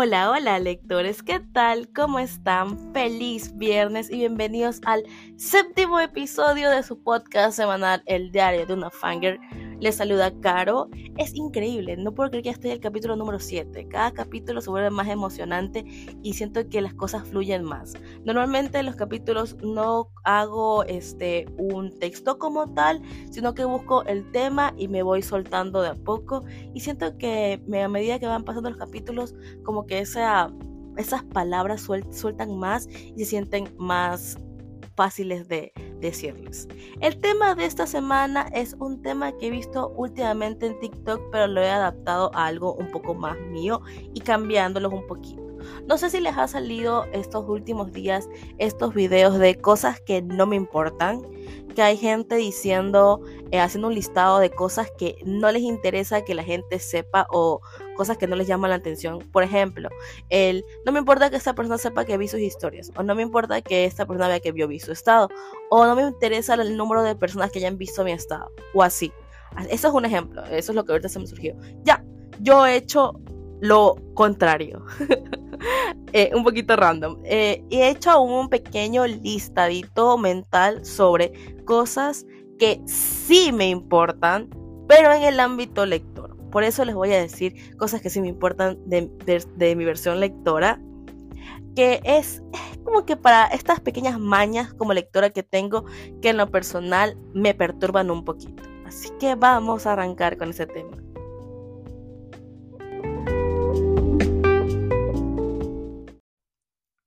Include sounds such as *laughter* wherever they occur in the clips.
Hola, hola lectores, ¿qué tal? ¿Cómo están? Feliz viernes y bienvenidos al séptimo episodio de su podcast semanal El Diario de una Fanger. Les saluda Caro. Es increíble, no puedo creer que ya estoy en el capítulo número 7. Cada capítulo se vuelve más emocionante y siento que las cosas fluyen más. Normalmente en los capítulos no hago este un texto como tal, sino que busco el tema y me voy soltando de a poco y siento que a medida que van pasando los capítulos como que esa, esas palabras sueltan más y se sienten más fáciles de decirles. El tema de esta semana es un tema que he visto últimamente en TikTok, pero lo he adaptado a algo un poco más mío y cambiándolos un poquito. No sé si les ha salido estos últimos días estos videos de cosas que no me importan, que hay gente diciendo, eh, haciendo un listado de cosas que no les interesa que la gente sepa o cosas que no les llaman la atención. Por ejemplo, el no me importa que esta persona sepa que vi sus historias, o no me importa que esta persona vea que vio vi su estado, o no me interesa el número de personas que hayan visto mi estado, o así. Eso es un ejemplo, eso es lo que ahorita se me surgió. Ya, yo he hecho lo contrario. *laughs* Eh, un poquito random. Eh, he hecho un pequeño listadito mental sobre cosas que sí me importan, pero en el ámbito lector. Por eso les voy a decir cosas que sí me importan de, mi versión lectora, que es como que para estas pequeñas mañas como lectora que tengo, que en lo personal me perturban un poquito. Así que vamos a arrancar con ese tema.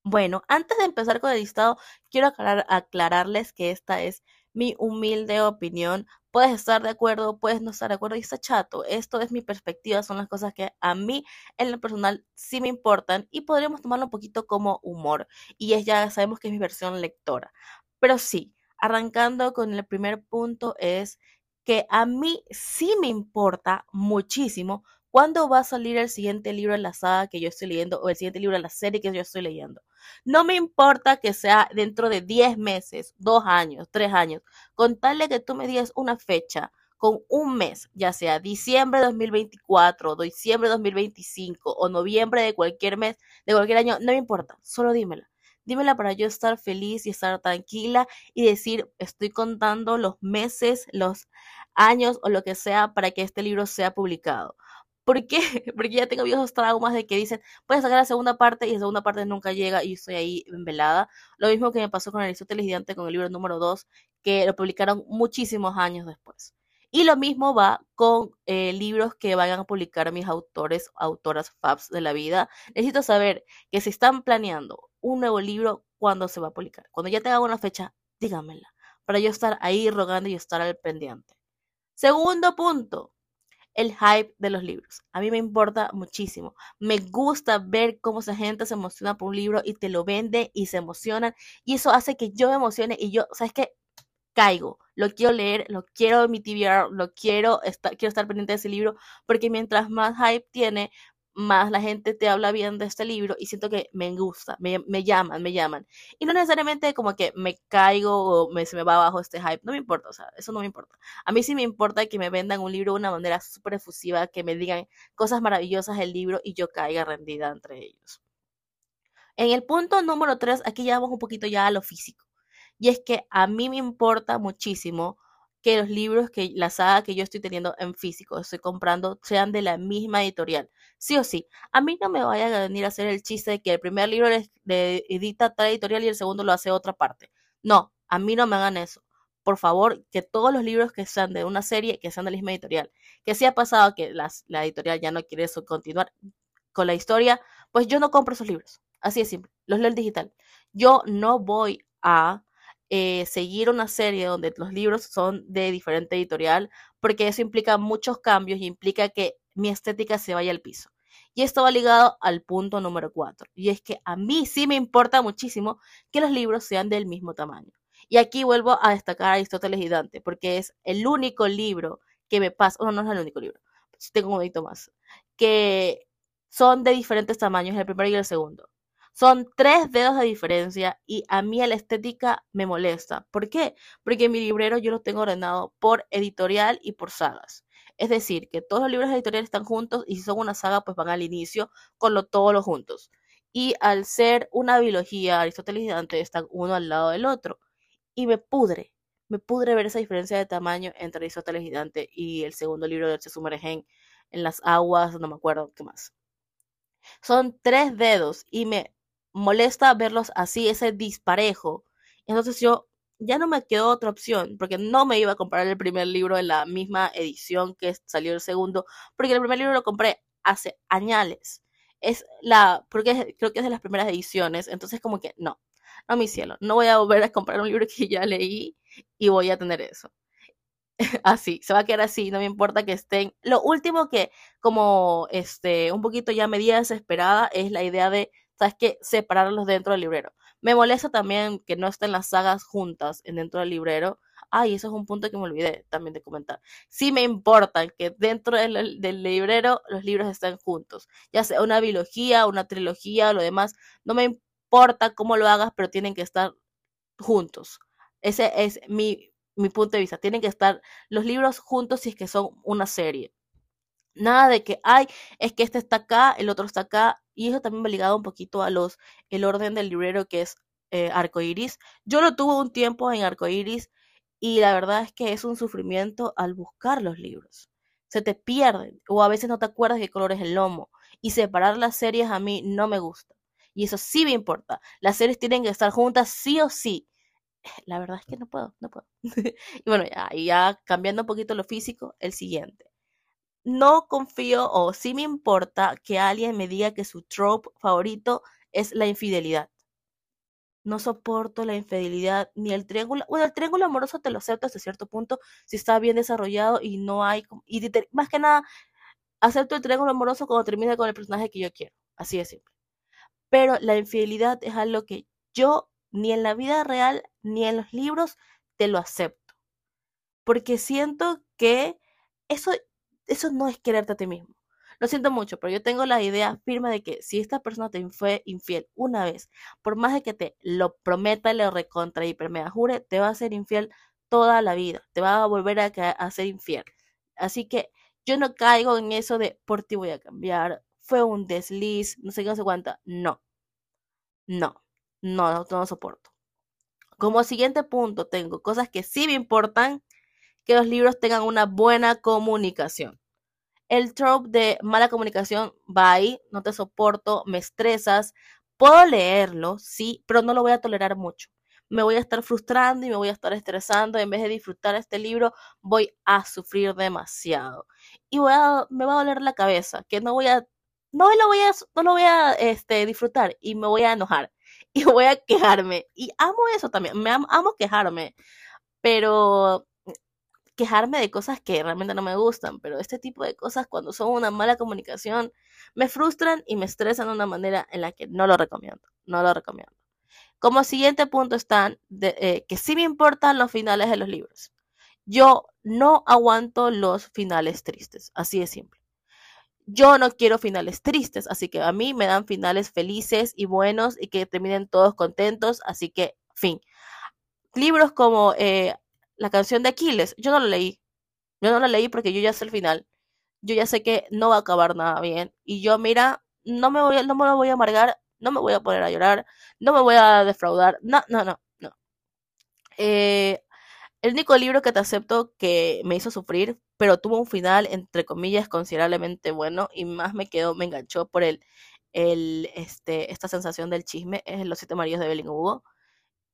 Bueno, antes de empezar con el listado, quiero aclararles que esta es mi humilde opinión. Puedes estar de acuerdo, puedes no estar de acuerdo y está chato. Esto es mi perspectiva, son las cosas que a mí en lo personal sí me importan y podríamos tomarlo un poquito como humor. Y es ya sabemos que es mi versión lectora. Pero sí, arrancando con el primer punto es que a mí sí me importa muchísimo cuándo va a salir el siguiente libro en la saga que yo estoy leyendo o el siguiente libro en la serie que yo estoy leyendo. No me importa que sea dentro de 10 meses, 2 años, 3 años, con tal de que tú me digas una fecha con un mes, ya sea diciembre de 2024, diciembre de 2025 o noviembre de cualquier mes, de cualquier año, no me importa, solo dímela. Dímela para yo estar feliz y estar tranquila y decir, estoy contando los meses, los años o lo que sea para que este libro sea publicado. ¿Por qué? *laughs* Porque ya tengo viejos traumas de que dicen, puedes sacar la segunda parte y la segunda parte nunca llega y estoy ahí velada. Lo mismo que me pasó con Aristóteles con el libro número 2, que lo publicaron muchísimos años después. Y lo mismo va con eh, libros que vayan a publicar mis autores, autoras fabs de la vida. Necesito saber que si están planeando un nuevo libro, ¿cuándo se va a publicar? Cuando ya tenga una fecha, dígamela, para yo estar ahí rogando y estar al pendiente. Segundo punto, el hype de los libros. A mí me importa muchísimo. Me gusta ver cómo esa gente se emociona por un libro y te lo vende y se emocionan. Y eso hace que yo me emocione y yo, ¿sabes qué? Caigo. Lo quiero leer, lo quiero en mi TBR, lo quiero, estar, quiero estar pendiente de ese libro porque mientras más hype tiene, más la gente te habla bien de este libro y siento que me gusta, me, llaman, me llaman. Y no necesariamente como que me caigo o me, se me va abajo este hype, no me importa, o sea, eso no me importa. A mí sí me importa que me vendan un libro de una manera súper efusiva, que me digan cosas maravillosas del libro y yo caiga rendida entre ellos. En el punto número 3, aquí ya vamos un poquito ya a lo físico. Y es que a mí me importa muchísimo que los libros que la saga que yo estoy teniendo en físico, estoy comprando, sean de la misma editorial. Sí o sí. A mí no me vaya a venir a hacer el chiste de que el primer libro le, edita tal editorial y el segundo lo hace otra parte. No, a mí no me hagan eso. Por favor, que todos los libros que sean de una serie, que sean de la misma editorial. Que si ha pasado que la editorial ya no quiere continuar con la historia, pues yo no compro esos libros. Así de simple. Los leo en digital. Yo no voy a eh, seguir una serie donde los libros son de diferente editorial, porque eso implica muchos cambios y implica que mi estética se vaya al piso. Y esto va ligado al punto número cuatro, y es que a mí sí me importa muchísimo que los libros sean del mismo tamaño. Y aquí vuelvo a destacar a Aristóteles y Dante, porque es el único libro que me pasa, no, es el único libro, tengo un momento más, que son de diferentes tamaños, el primero y el segundo. Son tres dedos de diferencia y a mí la estética me molesta. ¿Por qué? Porque mi librero yo lo tengo ordenado por editorial y por sagas. Es decir, que todos los libros editoriales están juntos y si son una saga, pues van al inicio con lo, todos los juntos. Y al ser una biología, Aristóteles y Dante están uno al lado del otro. Y me pudre, me pudre ver esa diferencia de tamaño entre Aristóteles y Dante y el segundo libro de se sumergen en las aguas, no me acuerdo qué más. Son tres dedos y me molesta verlos así, ese disparejo. Entonces yo ya no me quedó otra opción, porque no me iba a comprar el primer libro en la misma edición que salió el segundo, porque el primer libro lo compré hace añales. Es la, porque creo que es de las primeras ediciones, entonces como que no, no mi cielo, no voy a volver a comprar un libro *laughs* que ya leí y voy a tener eso. *laughs* así, se va a quedar así, no me importa que estén. Lo último que, como este, un poquito ya media desesperada, es la idea de, ¿sabes qué? Separarlos dentro del librero. Me molesta también que no estén las sagas juntas dentro del librero. Ay, eso es un punto que me olvidé también de comentar. Sí me importa que dentro del, del librero los libros estén juntos. Ya sea una biología, una trilogía o lo demás. No me importa cómo lo hagas, pero tienen que estar juntos. Ese es mi mi punto de vista. Tienen que estar los libros juntos si es que son una serie. Nada de que, ay, es que este está acá, el otro está acá. Y eso también va ligado un poquito a los, el orden del librero que es eh, arcoiris. Yo lo tuve un tiempo en arcoiris y la verdad es que es un sufrimiento al buscar los libros. Se te pierden o a veces no te acuerdas qué color es el lomo. Y separar las series a mí no me gusta. Y eso sí me importa. Las series tienen que estar juntas sí o sí la verdad es que no puedo, no puedo. *laughs* y bueno, ya, ya cambiando un poquito lo físico, el siguiente. No confío o sí me importa que alguien me diga que su trope favorito es la infidelidad. No soporto la infidelidad ni el triángulo. Bueno, el triángulo amoroso te lo acepto hasta cierto punto si está bien desarrollado y no hay. Y más que nada, acepto el triángulo amoroso cuando termina con el personaje que yo quiero. Así de simple. Pero la infidelidad es algo que yo ni en la vida real ni en los libros te lo acepto. Porque siento que eso, eso no es quererte a ti mismo. Lo siento mucho, pero yo tengo la idea firme de que si esta persona te fue infiel una vez, por más de que te lo prometa, le recontra y me jure, te va a ser infiel toda la vida. Te va a volver a, a ser infiel. Así que yo no caigo en eso de por ti voy a cambiar, fue un desliz, no sé qué, no sé cuánto. No. No, no, no soporto. Como siguiente punto tengo cosas que sí me importan, que los libros tengan una buena comunicación. El trope de mala comunicación va ahí, no te soporto, me estresas. Puedo leerlo, sí, pero no lo voy a tolerar mucho. Me voy a estar frustrando y me voy a estar estresando. En vez de disfrutar este libro, voy a sufrir demasiado. Y me va a doler la cabeza, que no voy a, no lo voy a, no lo voy a este, disfrutar y me voy a enojar. *laughs* y voy a quejarme. Y amo eso también, me amo, quejarme, pero quejarme de cosas que realmente no me gustan, pero este tipo de cosas cuando son una mala comunicación me frustran y me estresan de una manera en la que no lo recomiendo, no lo recomiendo. Como siguiente punto están eh, que sí me importan los finales de los libros. Yo no aguanto los finales tristes, así de simple. Yo no quiero finales tristes, así que a mí me dan finales felices y buenos y que terminen todos contentos, así que fin. Libros como eh, La canción de Aquiles, yo no lo leí. Yo no lo leí porque yo ya sé el final. Yo ya sé que no va a acabar nada bien. Y yo, mira, no me, voy, no me lo voy a amargar, no me voy a poner a llorar, no me voy a defraudar. No, no, no, no. Eh, el único libro que te acepto que me hizo sufrir, pero tuvo un final, entre comillas, considerablemente bueno y más me quedó, me enganchó por el, el, este, esta sensación del chisme, es Los Siete Maridos de Evelyn Hugo.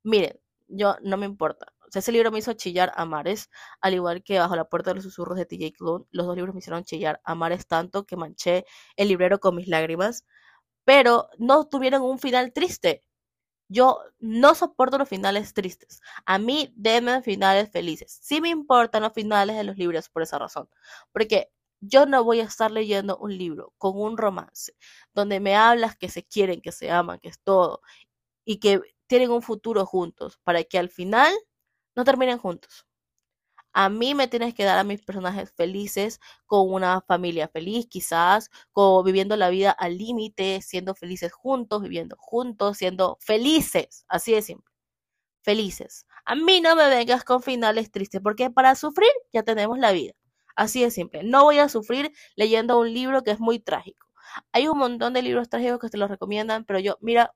Miren, yo no me importa. Ese libro me hizo chillar a mares, al igual que Bajo la Puerta de los Susurros de TJ Klune. Los dos libros me hicieron chillar a mares tanto que manché el librero con mis lágrimas, pero no tuvieron un final triste. Yo no soporto los finales tristes. A mí denme finales felices. Sí me importan los finales de los libros por esa razón. Porque yo no voy a estar leyendo un libro con un romance donde me hablas que se quieren, que se aman, que es todo y que tienen un futuro juntos para que al final no terminen juntos. A mí me tienes que dar a mis personajes felices, con una familia feliz, quizás, viviendo la vida al límite, siendo felices juntos, viviendo juntos, siendo felices, así de simple. Felices. A mí no me vengas con finales tristes, porque para sufrir ya tenemos la vida. Así de simple. No voy a sufrir leyendo un libro que es muy trágico. Hay un montón de libros trágicos que te los recomiendan, pero yo, mira,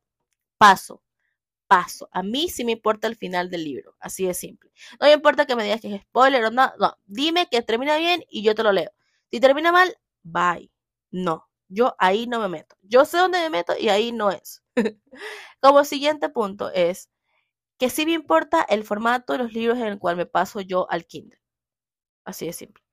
paso, paso. A mí sí me importa el final del libro, así de simple. No me importa que me digas que es spoiler o no, no, dime que termina bien y yo te lo leo. Si termina mal, bye. No, yo ahí no me meto. Yo sé dónde me meto y ahí no es. *laughs* Como siguiente punto es que sí me importa el formato de los libros en el cual me paso yo al Kindle. Así de simple.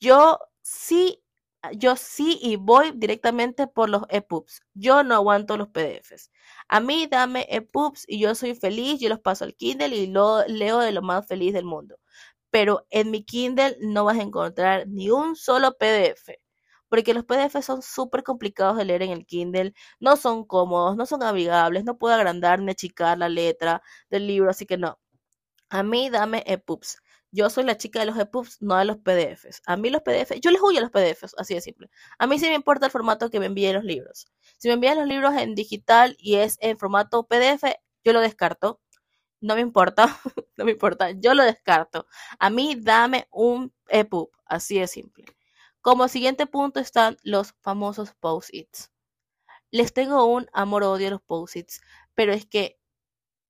Yo sí, yo sí y voy directamente por los EPUBs. Yo no aguanto los PDFs. A mí dame EPUBs y yo soy feliz, yo los paso al Kindle y lo leo de lo más feliz del mundo. Pero en mi Kindle no vas a encontrar ni un solo PDF porque los PDF son súper complicados de leer en el Kindle, no son cómodos, no son amigables, no puedo agrandar ni achicar la letra del libro, así que no. A mí dame EPUBs. Yo soy la chica de los EPUBs, no de los PDFs. A mí los PDFs, yo les huyo a los PDFs, así de simple. A mí sí me importa el formato que me envíen los libros. Si me envían los libros en digital y es en formato PDF, yo lo descarto. No me importa, *laughs* no me importa, yo lo descarto. A mí dame un EPUB, así de simple. Como siguiente punto están los famosos post-its. Les tengo un amor-odio a los post-its, pero es que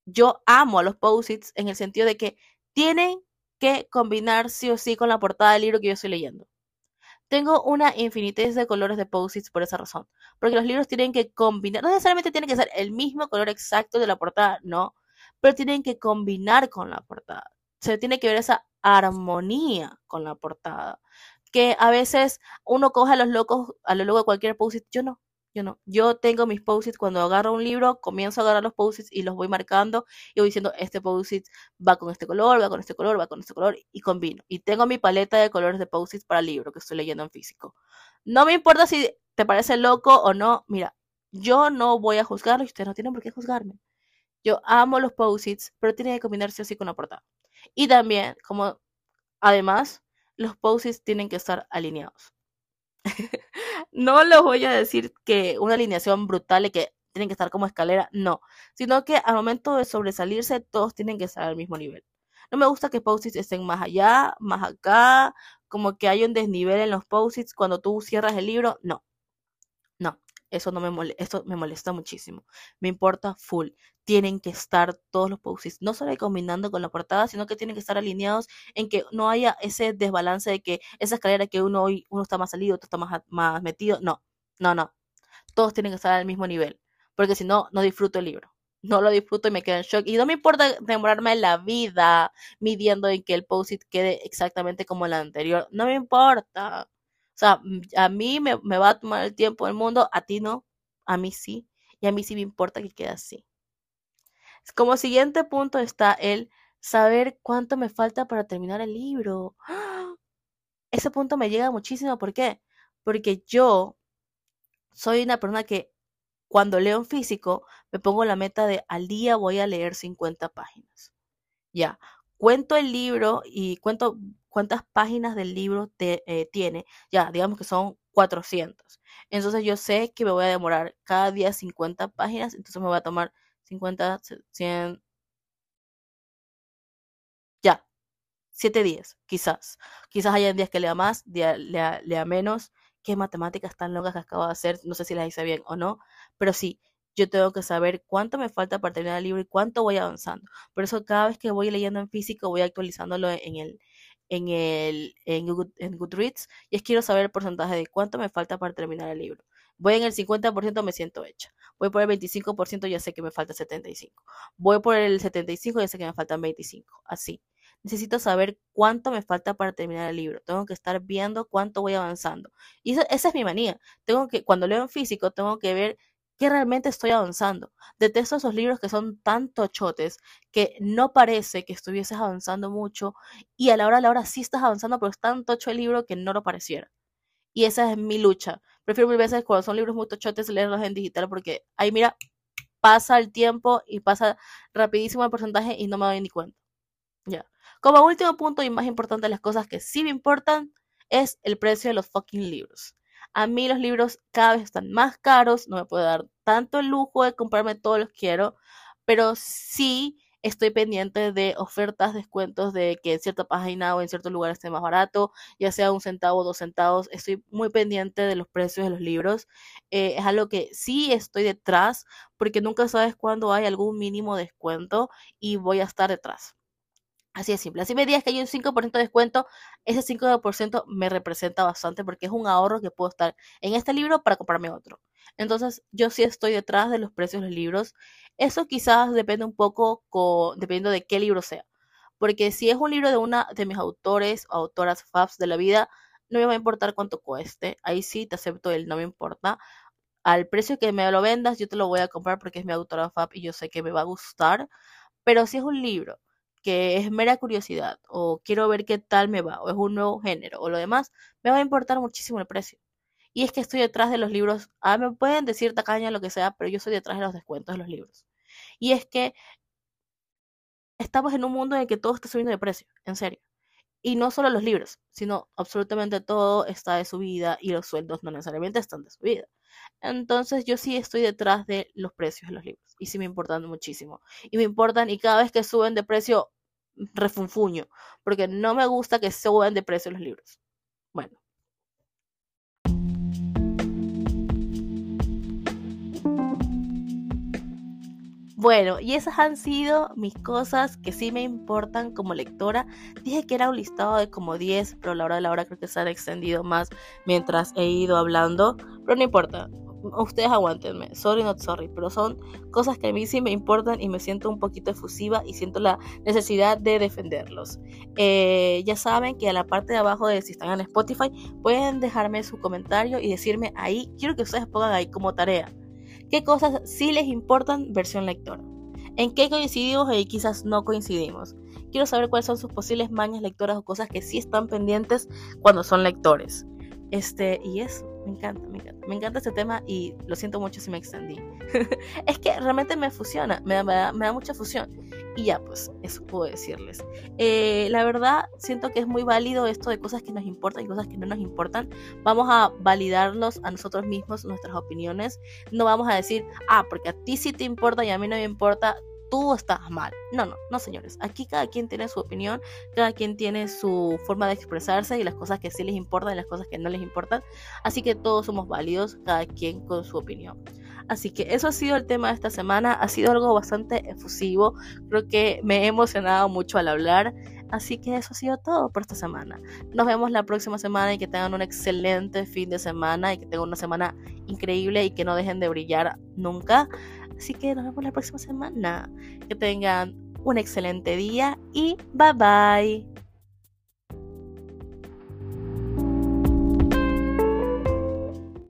yo amo a los post-its en el sentido de que tienen que combinar sí o sí con la portada del libro que yo estoy leyendo. Tengo una infinidad de colores de post-its por esa razón, porque los libros tienen que combinar, no necesariamente tienen que ser el mismo color exacto de la portada, no, pero tienen que combinar con la portada. Se tiene que ver esa armonía con la portada que a veces uno coge a los locos, a lo loco de cualquier post-it. Yo no, yo tengo mis post-its cuando agarro un libro, comienzo a agarrar los post-its y los voy marcando y voy diciendo, este post-it va con este color, va con este color, va con este color y combino. Y tengo mi paleta de colores de post-its para el libro que estoy leyendo en físico. No me importa si te parece loco o no. Mira, yo no voy a juzgarlo y ustedes no tienen por qué juzgarme. Yo amo los post-its, pero tiene que combinarse así con la portada. Y también, como además, los poses tienen que estar alineados. *laughs* no les voy a decir que una alineación brutal y que tienen que estar como escalera, no, sino que al momento de sobresalirse todos tienen que estar al mismo nivel. No me gusta que posits estén más allá, más acá, como que hay un desnivel en los posits cuando tú cierras el libro, no. Eso no me molesta, me molesta muchísimo. Me importa full. Tienen que estar todos los posts, no solo combinando con la portada, sino que tienen que estar alineados en que no haya ese desbalance de que esa escalera que uno hoy uno está más salido, otro está más, más metido. No, no, no. Todos tienen que estar al mismo nivel, porque si no, no disfruto el libro. No lo disfruto y me quedo en shock. Y no me importa demorarme la vida midiendo en que el post-it quede exactamente como el anterior. No me importa. O sea, a mí me, va a tomar el tiempo del mundo, a ti no, a mí sí, y a mí sí me importa que quede así. Como siguiente punto está el saber cuánto me falta para terminar el libro. *gasps* Ese punto me llega muchísimo, ¿por qué? Porque yo soy una persona que cuando leo en físico me pongo la meta de al día voy a leer 50 páginas. Ya, cuento el libro y cuento cuántas páginas del libro te, eh, tiene. Ya, digamos que son 400. Entonces yo sé que me voy a demorar cada día 50 páginas, entonces me voy a tomar 50, 100, ya, 7 días, quizás. Quizás haya días que lea más, día, lea, lea menos. Qué matemáticas tan locas que acabo de hacer, no sé si las hice bien o no, pero sí, yo tengo que saber cuánto me falta para terminar el libro y cuánto voy avanzando. Por eso cada vez que voy leyendo en físico voy actualizándolo en el, en, el, en, Goodreads y es quiero saber el porcentaje de cuánto me falta para terminar el libro. Voy en el 50%, me siento hecha. Voy por el 25%, ya sé que me falta 75. Voy por el 75, ya sé que me faltan 25. Así. Necesito saber cuánto me falta para terminar el libro. Tengo que estar viendo cuánto voy avanzando. Y esa es mi manía. Tengo que, cuando leo en físico, tengo que ver que realmente estoy avanzando. Detesto esos libros que son tan tochotes que no parece que estuvieses avanzando mucho y a la hora de la hora sí estás avanzando, pero es tan tocho el libro que no lo pareciera. Y esa es mi lucha. Prefiero mil veces cuando son libros muy tochotes leerlos en digital porque ahí mira, pasa el tiempo y pasa rapidísimo el porcentaje y no me doy ni cuenta. Ya. Como último punto y más importante de las cosas que sí me importan es el precio de los fucking libros. A mí los libros cada vez están más caros, no me puedo dar tanto el lujo de comprarme todos los que quiero, pero sí estoy pendiente de ofertas, descuentos de que en cierta página o en cierto lugar esté más barato, ya sea un centavo o dos centavos. Estoy muy pendiente de los precios de los libros. Eh, es algo que sí estoy detrás porque nunca sabes cuándo hay algún mínimo descuento y voy a estar detrás. Así de simple. Así me digas que hay un 5% de descuento, ese 5% me representa bastante porque es un ahorro que puedo estar en este libro para comprarme otro. Entonces, yo sí estoy detrás de los precios de los libros. Eso quizás depende un poco, dependiendo de qué libro sea. Porque si es un libro de una de mis autores o autoras faves de la vida, no me va a importar cuánto cueste. Ahí sí te acepto el no me importa. Al precio que me lo vendas, yo te lo voy a comprar porque es mi autora fab y yo sé que me va a gustar. Pero si es un libro que es mera curiosidad o quiero ver qué tal me va o es un nuevo género o lo demás, me va a importar muchísimo el precio. Y es que estoy detrás de los libros, ah, me pueden decir tacaña lo que sea, pero yo estoy detrás de los descuentos de los libros. Y es que estamos en un mundo en el que todo está subiendo de precio, en serio. Y no solo los libros, sino absolutamente todo está de subida y los sueldos no necesariamente están de subida. Entonces yo sí estoy detrás de los precios de los libros y sí me importan muchísimo. Y me importan y cada vez que suben de precio refunfuño, porque no me gusta que suban de precio los libros. Bueno, y esas han sido mis cosas que sí me importan como lectora. Dije que era un listado de como 10, pero a la hora de la hora creo que se han extendido más mientras he ido hablando. Pero no importa, ustedes aguántenme, sorry not sorry, pero son cosas que a mí sí me importan y me siento un poquito efusiva y siento la necesidad de defenderlos. Eh, ya saben que a la parte de abajo de si están en Spotify pueden dejarme su comentario y decirme ahí, quiero que ustedes pongan ahí como tarea, qué cosas sí les importan versión lectora. ¿En qué coincidimos y quizás no coincidimos? Quiero saber cuáles son sus posibles mañas lectoras o cosas que sí están pendientes cuando son lectores. Este, y eso, me encanta, me encanta. Me encanta este tema y lo siento mucho si me extendí. *laughs* es que realmente me fusiona, me da, mucha fusión. Y ya, pues, eso puedo decirles. Eh, la verdad, siento que es muy válido esto de cosas que nos importan y cosas que no nos importan. Vamos a validarnos a nosotros mismos, nuestras opiniones. No vamos a decir, ah, porque a ti sí te importa y a mí no me importa tú estás mal. No, no, no, señores. Aquí cada quien tiene su opinión, cada quien tiene su forma de expresarse y las cosas que sí les importan y las cosas que no les importan. Así que todos somos válidos, cada quien con su opinión. Así que eso ha sido el tema de esta semana. Ha sido algo bastante efusivo. Creo que me he emocionado mucho al hablar. Así que eso ha sido todo por esta semana. Nos vemos la próxima semana y que tengan un excelente fin de semana y que tengan una semana increíble y que no dejen de brillar nunca. Así que nos vemos la próxima semana. Que tengan un excelente día y bye bye.